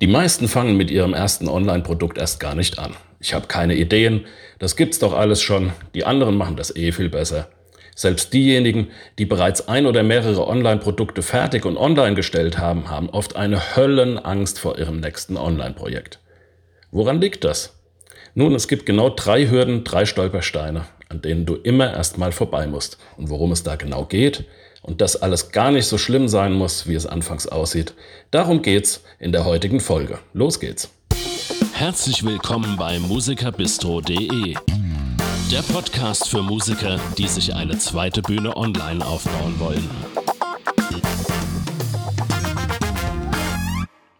Die meisten fangen mit ihrem ersten Online-Produkt erst gar nicht an. Ich habe keine Ideen, das gibt's doch alles schon, die anderen machen das eh viel besser. Selbst diejenigen, die bereits ein oder mehrere Online-Produkte fertig und online gestellt haben, haben oft eine Höllenangst vor ihrem nächsten Online-Projekt. Woran liegt das? Nun, es gibt genau drei Hürden, drei Stolpersteine, an denen du immer erstmal vorbei musst. Und worum es da genau geht und dass alles gar nicht so schlimm sein muss, wie es anfangs aussieht, darum geht's in der heutigen Folge. Los geht's! Herzlich willkommen bei musikerbistro.de, der Podcast für Musiker, die sich eine zweite Bühne online aufbauen wollen.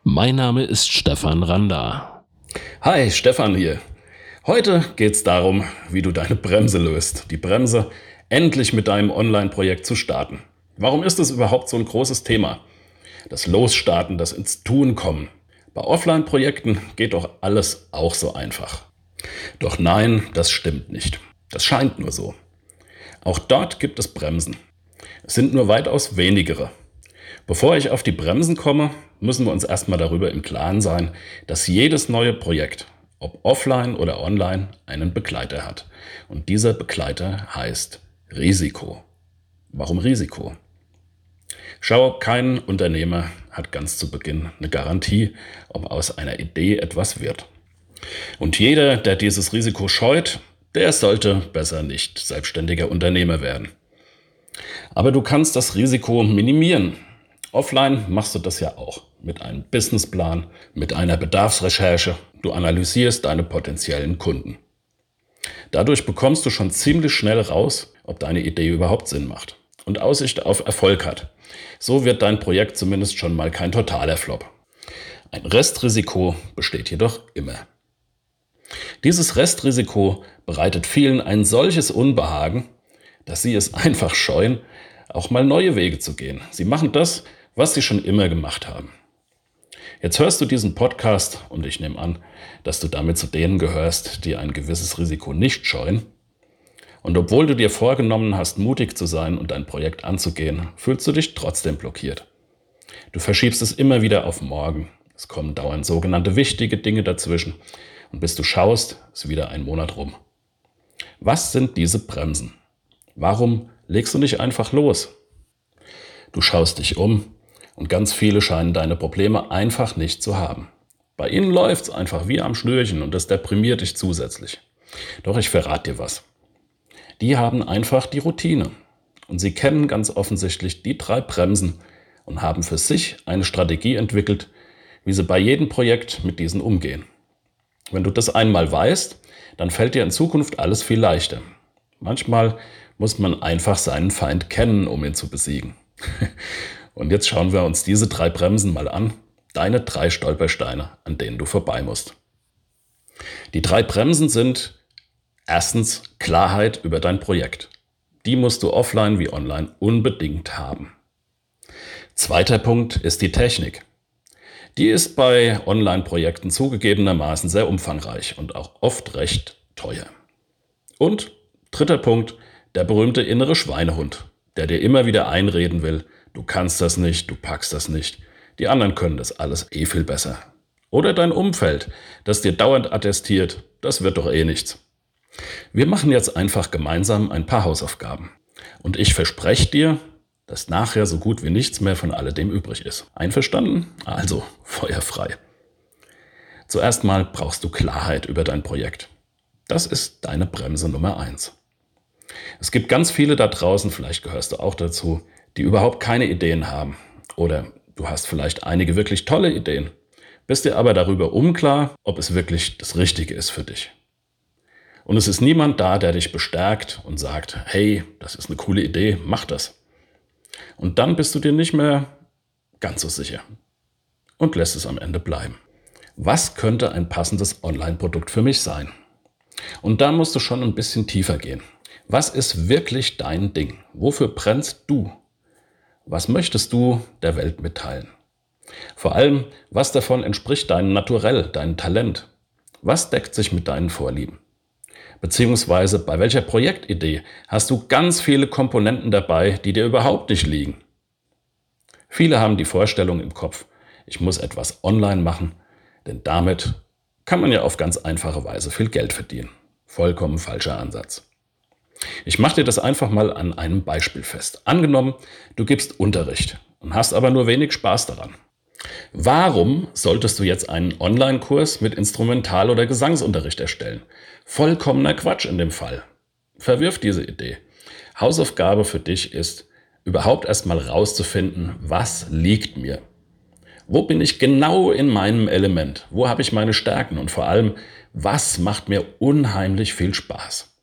Mein Name ist Stefan Randa. Hi, Stefan hier. Heute geht's darum, wie du deine Bremse löst. Die Bremse, endlich mit deinem Online-Projekt zu starten. Warum ist das überhaupt so ein großes Thema? Das Losstarten, das ins Tun kommen. Bei Offline-Projekten geht doch alles auch so einfach. Doch nein, das stimmt nicht. Das scheint nur so. Auch dort gibt es Bremsen. Es sind nur weitaus wenigere. Bevor ich auf die Bremsen komme, müssen wir uns erstmal darüber im Klaren sein, dass jedes neue Projekt, ob offline oder online, einen Begleiter hat. Und dieser Begleiter heißt Risiko. Warum Risiko? Schau, kein Unternehmer hat ganz zu Beginn eine Garantie, ob aus einer Idee etwas wird. Und jeder, der dieses Risiko scheut, der sollte besser nicht selbstständiger Unternehmer werden. Aber du kannst das Risiko minimieren. Offline machst du das ja auch mit einem Businessplan, mit einer Bedarfsrecherche. Du analysierst deine potenziellen Kunden. Dadurch bekommst du schon ziemlich schnell raus, ob deine Idee überhaupt Sinn macht und Aussicht auf Erfolg hat. So wird dein Projekt zumindest schon mal kein totaler Flop. Ein Restrisiko besteht jedoch immer. Dieses Restrisiko bereitet vielen ein solches Unbehagen, dass sie es einfach scheuen, auch mal neue Wege zu gehen. Sie machen das, was sie schon immer gemacht haben. Jetzt hörst du diesen Podcast und ich nehme an, dass du damit zu denen gehörst, die ein gewisses Risiko nicht scheuen und obwohl du dir vorgenommen hast, mutig zu sein und dein Projekt anzugehen, fühlst du dich trotzdem blockiert. Du verschiebst es immer wieder auf morgen. Es kommen dauernd sogenannte wichtige Dinge dazwischen. Und bis du schaust, ist wieder ein Monat rum. Was sind diese Bremsen? Warum legst du nicht einfach los? Du schaust dich um und ganz viele scheinen deine Probleme einfach nicht zu haben. Bei ihnen läuft's einfach wie am Schnürchen und das deprimiert dich zusätzlich. Doch ich verrate dir was die haben einfach die Routine. Und sie kennen ganz offensichtlich die drei Bremsen und haben für sich eine Strategie entwickelt, wie sie bei jedem Projekt mit diesen umgehen. Wenn du das einmal weißt, dann fällt dir in Zukunft alles viel leichter. Manchmal muss man einfach seinen Feind kennen, um ihn zu besiegen. Und jetzt schauen wir uns diese drei Bremsen mal an. Deine drei Stolpersteine, an denen du vorbei musst. Die drei Bremsen sind Erstens Klarheit über dein Projekt. Die musst du offline wie online unbedingt haben. Zweiter Punkt ist die Technik. Die ist bei Online-Projekten zugegebenermaßen sehr umfangreich und auch oft recht teuer. Und dritter Punkt, der berühmte innere Schweinehund, der dir immer wieder einreden will, du kannst das nicht, du packst das nicht, die anderen können das alles eh viel besser. Oder dein Umfeld, das dir dauernd attestiert, das wird doch eh nichts. Wir machen jetzt einfach gemeinsam ein paar Hausaufgaben. Und ich verspreche dir, dass nachher so gut wie nichts mehr von alledem übrig ist. Einverstanden? Also, feuerfrei. Zuerst mal brauchst du Klarheit über dein Projekt. Das ist deine Bremse Nummer eins. Es gibt ganz viele da draußen, vielleicht gehörst du auch dazu, die überhaupt keine Ideen haben. Oder du hast vielleicht einige wirklich tolle Ideen, bist dir aber darüber unklar, ob es wirklich das Richtige ist für dich. Und es ist niemand da, der dich bestärkt und sagt, hey, das ist eine coole Idee, mach das. Und dann bist du dir nicht mehr ganz so sicher und lässt es am Ende bleiben. Was könnte ein passendes Online-Produkt für mich sein? Und da musst du schon ein bisschen tiefer gehen. Was ist wirklich dein Ding? Wofür brennst du? Was möchtest du der Welt mitteilen? Vor allem, was davon entspricht deinem Naturell, deinem Talent? Was deckt sich mit deinen Vorlieben? Beziehungsweise bei welcher Projektidee hast du ganz viele Komponenten dabei, die dir überhaupt nicht liegen. Viele haben die Vorstellung im Kopf, ich muss etwas online machen Denn damit kann man ja auf ganz einfache Weise viel Geld verdienen. Vollkommen falscher Ansatz. Ich mache dir das einfach mal an einem Beispiel fest. Angenommen, du gibst Unterricht und hast aber nur wenig Spaß daran. Warum solltest du jetzt einen Online-Kurs mit Instrumental- oder Gesangsunterricht erstellen? Vollkommener Quatsch in dem Fall. Verwirf diese Idee. Hausaufgabe für dich ist, überhaupt erstmal rauszufinden, was liegt mir. Wo bin ich genau in meinem Element? Wo habe ich meine Stärken? Und vor allem, was macht mir unheimlich viel Spaß?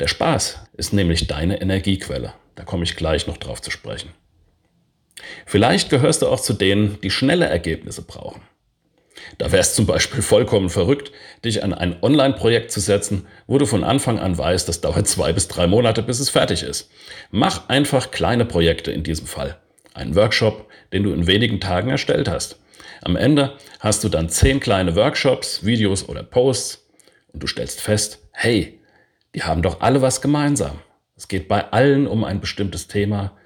Der Spaß ist nämlich deine Energiequelle. Da komme ich gleich noch drauf zu sprechen. Vielleicht gehörst du auch zu denen, die schnelle Ergebnisse brauchen. Da wäre es zum Beispiel vollkommen verrückt, dich an ein Online-Projekt zu setzen, wo du von Anfang an weißt, das dauert zwei bis drei Monate, bis es fertig ist. Mach einfach kleine Projekte in diesem Fall. Einen Workshop, den du in wenigen Tagen erstellt hast. Am Ende hast du dann zehn kleine Workshops, Videos oder Posts und du stellst fest, hey, die haben doch alle was gemeinsam. Es geht bei allen um ein bestimmtes Thema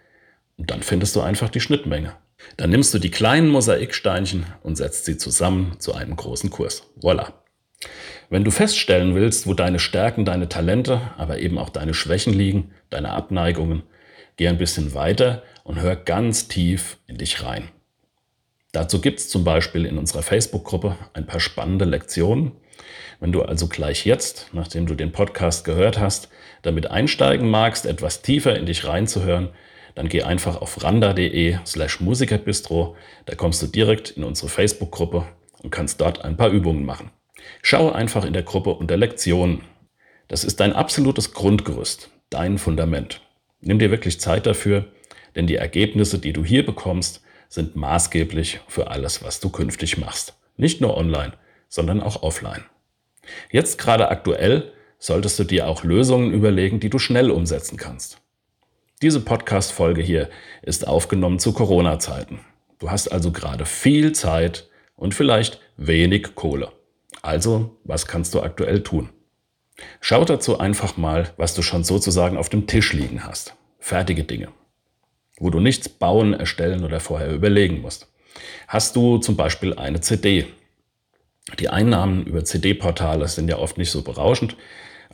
und dann findest du einfach die Schnittmenge. Dann nimmst du die kleinen Mosaiksteinchen und setzt sie zusammen zu einem großen Kurs. Voila. Wenn du feststellen willst, wo deine Stärken, deine Talente, aber eben auch deine Schwächen liegen, deine Abneigungen, geh ein bisschen weiter und hör ganz tief in dich rein. Dazu gibt es zum Beispiel in unserer Facebook-Gruppe ein paar spannende Lektionen. Wenn du also gleich jetzt, nachdem du den Podcast gehört hast, damit einsteigen magst, etwas tiefer in dich reinzuhören, dann geh einfach auf randa.de slash musikerbistro. Da kommst du direkt in unsere Facebook-Gruppe und kannst dort ein paar Übungen machen. Schau einfach in der Gruppe unter Lektionen. Das ist dein absolutes Grundgerüst, dein Fundament. Nimm dir wirklich Zeit dafür, denn die Ergebnisse, die du hier bekommst, sind maßgeblich für alles, was du künftig machst. Nicht nur online, sondern auch offline. Jetzt gerade aktuell solltest du dir auch Lösungen überlegen, die du schnell umsetzen kannst. Diese Podcast-Folge hier ist aufgenommen zu Corona-Zeiten. Du hast also gerade viel Zeit und vielleicht wenig Kohle. Also, was kannst du aktuell tun? Schau dazu einfach mal, was du schon sozusagen auf dem Tisch liegen hast. Fertige Dinge. Wo du nichts bauen, erstellen oder vorher überlegen musst. Hast du zum Beispiel eine CD? Die Einnahmen über CD-Portale sind ja oft nicht so berauschend.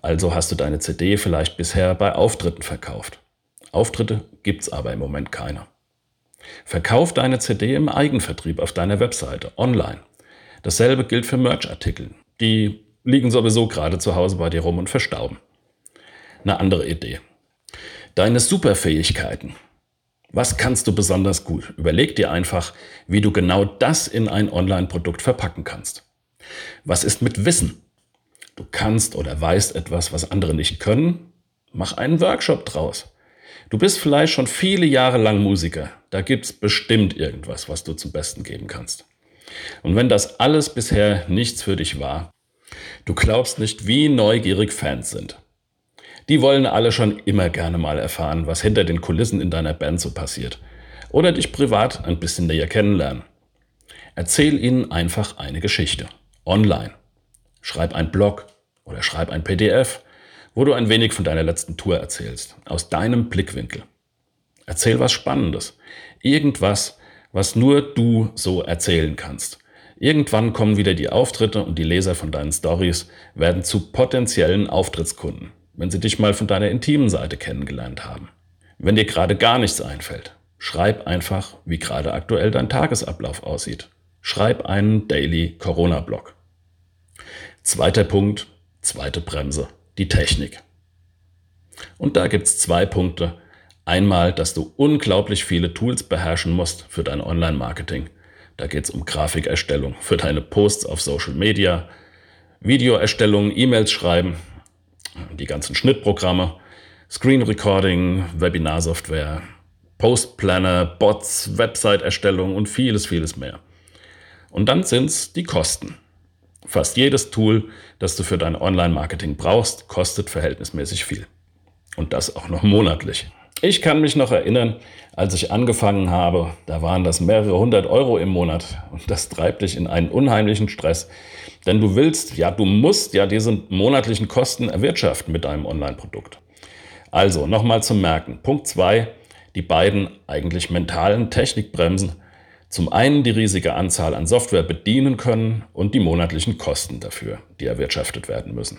Also hast du deine CD vielleicht bisher bei Auftritten verkauft. Auftritte gibt es aber im Moment keine. Verkauf deine CD im Eigenvertrieb auf deiner Webseite, online. Dasselbe gilt für Merch-Artikel. Die liegen sowieso gerade zu Hause bei dir rum und verstauben. Eine andere Idee. Deine Superfähigkeiten. Was kannst du besonders gut? Überleg dir einfach, wie du genau das in ein Online-Produkt verpacken kannst. Was ist mit Wissen? Du kannst oder weißt etwas, was andere nicht können? Mach einen Workshop draus. Du bist vielleicht schon viele Jahre lang Musiker. Da gibt es bestimmt irgendwas, was du zum Besten geben kannst. Und wenn das alles bisher nichts für dich war, du glaubst nicht, wie neugierig Fans sind. Die wollen alle schon immer gerne mal erfahren, was hinter den Kulissen in deiner Band so passiert. Oder dich privat ein bisschen näher kennenlernen. Erzähl ihnen einfach eine Geschichte. Online. Schreib ein Blog oder schreib ein PDF wo du ein wenig von deiner letzten Tour erzählst, aus deinem Blickwinkel. Erzähl was Spannendes, irgendwas, was nur du so erzählen kannst. Irgendwann kommen wieder die Auftritte und die Leser von deinen Stories werden zu potenziellen Auftrittskunden, wenn sie dich mal von deiner intimen Seite kennengelernt haben. Wenn dir gerade gar nichts einfällt, schreib einfach, wie gerade aktuell dein Tagesablauf aussieht. Schreib einen Daily Corona-Blog. Zweiter Punkt, zweite Bremse die Technik. Und da gibt es zwei Punkte. Einmal, dass du unglaublich viele Tools beherrschen musst für dein Online-Marketing. Da geht es um Grafikerstellung für deine Posts auf Social Media, Videoerstellung, E-Mails schreiben, die ganzen Schnittprogramme, Screen Recording, Webinarsoftware, Postplanner, Bots, Website-Erstellung und vieles, vieles mehr. Und dann sind es die Kosten. Fast jedes Tool, das du für dein Online-Marketing brauchst, kostet verhältnismäßig viel. Und das auch noch monatlich. Ich kann mich noch erinnern, als ich angefangen habe, da waren das mehrere hundert Euro im Monat. Und das treibt dich in einen unheimlichen Stress. Denn du willst, ja, du musst ja diese monatlichen Kosten erwirtschaften mit deinem Online-Produkt. Also nochmal zum Merken. Punkt zwei: die beiden eigentlich mentalen Technikbremsen Zum einen die riesige Anzahl an Software bedienen können und die monatlichen Kosten dafür, die erwirtschaftet werden müssen.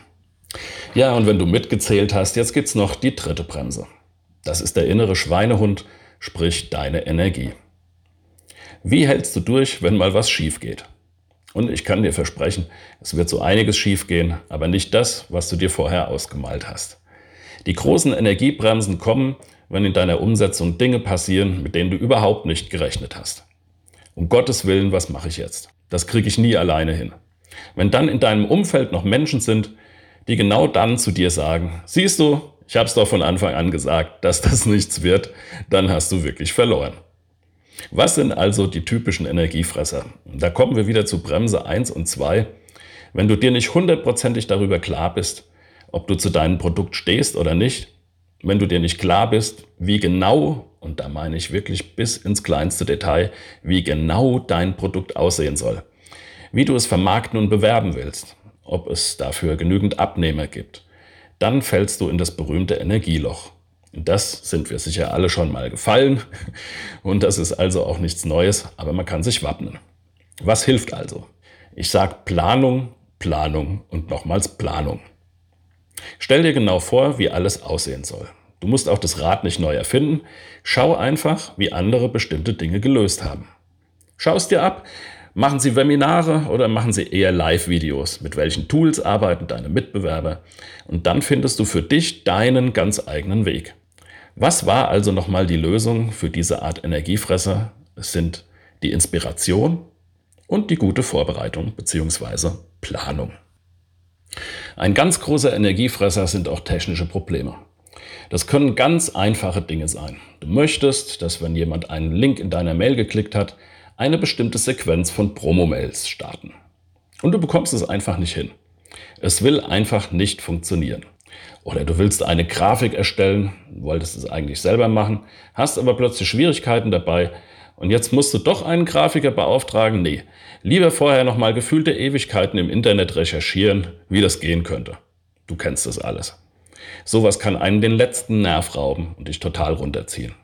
Ja, und wenn du mitgezählt hast, jetzt gibt's noch die dritte Bremse. Das ist der innere Schweinehund, sprich deine Energie. Wie hältst du durch, wenn mal was schief geht? Und ich kann dir versprechen, es wird so einiges schief gehen, aber nicht das, was du dir vorher ausgemalt hast. Die großen Energiebremsen kommen, wenn in deiner Umsetzung Dinge passieren, mit denen du überhaupt nicht gerechnet hast. Um Gottes Willen, was mache ich jetzt? Das kriege ich nie alleine hin. Wenn dann in deinem Umfeld noch Menschen sind, die genau dann zu dir sagen, siehst du, ich habe es doch von Anfang an gesagt, dass das nichts wird, dann hast du wirklich verloren. Was sind also die typischen Energiefresser? Da kommen wir wieder zu Bremse 1 und 2. Wenn du dir nicht hundertprozentig darüber klar bist, ob du zu deinem Produkt stehst oder nicht, wenn du dir nicht klar bist, wie genau, und da meine ich wirklich bis ins kleinste Detail, wie genau dein Produkt aussehen soll, wie du es vermarkten und bewerben willst, ob es dafür genügend Abnehmer gibt, dann fällst du in das berühmte Energieloch. Das sind wir sicher alle schon mal gefallen und das ist also auch nichts Neues, aber man kann sich wappnen. Was hilft also? Ich sage Planung, Planung und nochmals Planung. Stell dir genau vor, wie alles aussehen soll. Du musst auch das Rad nicht neu erfinden. Schau einfach, wie andere bestimmte Dinge gelöst haben. Schau es dir ab. Machen sie Webinare oder machen sie eher Live-Videos? Mit welchen Tools arbeiten deine Mitbewerber? Und dann findest du für dich deinen ganz eigenen Weg. Was war also nochmal die Lösung für diese Art Energiefresser? Es sind die Inspiration und die gute Vorbereitung bzw. Planung. Ein ganz großer Energiefresser sind auch technische Probleme. Das können ganz einfache Dinge sein. Du möchtest, dass wenn jemand einen Link in deiner Mail geklickt hat, eine bestimmte Sequenz von Promo-Mails starten. Und du bekommst es einfach nicht hin. Es will einfach nicht funktionieren. Oder du willst eine Grafik erstellen, wolltest es eigentlich selber machen, hast aber plötzlich Schwierigkeiten dabei und jetzt musst du doch einen Grafiker beauftragen? Nee, lieber vorher nochmal gefühlte Ewigkeiten im Internet recherchieren, wie das gehen könnte. Du kennst das alles. Sowas kann einen den letzten Nerv rauben und dich total runterziehen.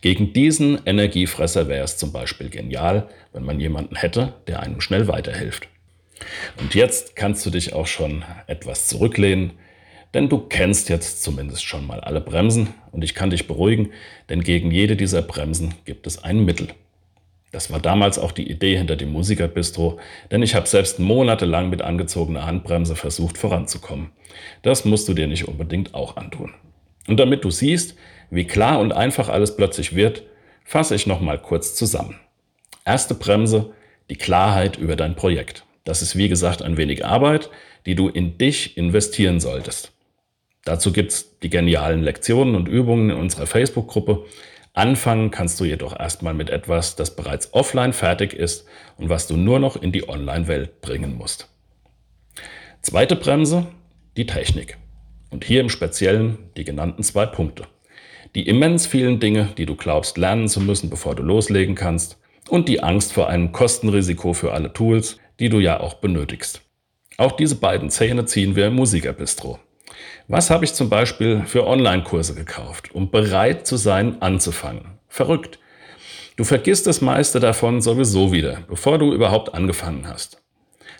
Gegen diesen Energiefresser wäre es zum Beispiel genial, wenn man jemanden hätte, der einem schnell weiterhilft. Und jetzt kannst du dich auch schon etwas zurücklehnen, denn du kennst jetzt zumindest schon mal alle Bremsen und ich kann dich beruhigen, denn gegen jede dieser Bremsen gibt es ein Mittel. Das war damals auch die Idee hinter dem Musikerbistro, denn ich habe selbst monatelang mit angezogener Handbremse versucht voranzukommen. Das musst du dir nicht unbedingt auch antun. Und damit du siehst, wie klar und einfach alles plötzlich wird, fasse ich noch mal kurz zusammen. Erste Bremse, die Klarheit über dein Projekt. Das ist wie gesagt ein wenig Arbeit, die du in dich investieren solltest. Dazu gibt's die genialen Lektionen und Übungen in unserer Facebook-Gruppe. Anfangen kannst du jedoch erstmal mit etwas, das bereits offline fertig ist und was du nur noch in die Online-Welt bringen musst. Zweite Bremse, die Technik. Und hier im Speziellen die genannten zwei Punkte. Die immens vielen Dinge, die du glaubst lernen zu müssen, bevor du loslegen kannst. Und die Angst vor einem Kostenrisiko für alle Tools, die du ja auch benötigst. Auch diese beiden Zähne ziehen wir im Musikerbistro. Was habe ich zum Beispiel für Online-Kurse gekauft, um bereit zu sein, anzufangen? Verrückt. Du vergisst das meiste davon sowieso wieder, bevor du überhaupt angefangen hast.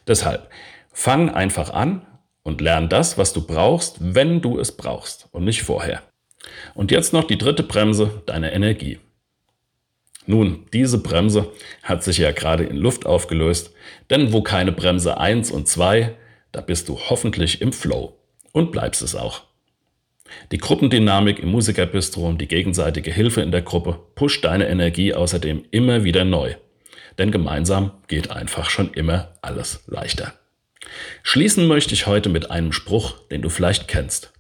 Deshalb, fang einfach an und lern das, was du brauchst, wenn du es brauchst und nicht vorher. Und jetzt noch die dritte Bremse, deine Energie. Nun, diese Bremse hat sich ja gerade in Luft aufgelöst, denn wo keine Bremse 1 und 2, da bist du hoffentlich im Flow und bleibst es auch. Die Gruppendynamik im Musikerbistro und die gegenseitige Hilfe in der Gruppe pusht deine Energie außerdem immer wieder neu. Denn gemeinsam geht einfach schon immer alles leichter. Schließen möchte ich heute mit einem Spruch, den du vielleicht kennst.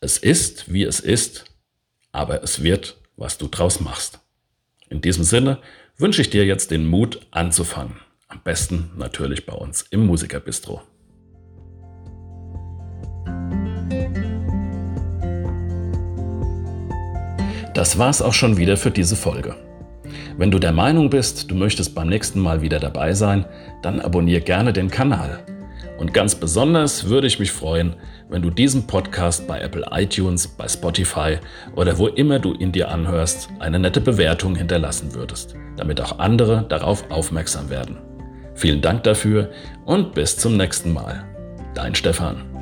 Es ist, wie es ist, aber es wird, was du draus machst. In diesem Sinne wünsche ich dir jetzt den Mut anzufangen. Am besten natürlich bei uns im Musikerbistro. Das war's auch schon wieder für diese Folge. Wenn du der Meinung bist, du möchtest beim nächsten Mal wieder dabei sein, dann abonniere gerne den Kanal. Und ganz besonders würde ich mich freuen, wenn du diesem Podcast bei Apple iTunes, bei Spotify oder wo immer du ihn dir anhörst, eine nette Bewertung hinterlassen würdest, damit auch andere darauf aufmerksam werden. Vielen Dank dafür und bis zum nächsten Mal. Dein Stefan.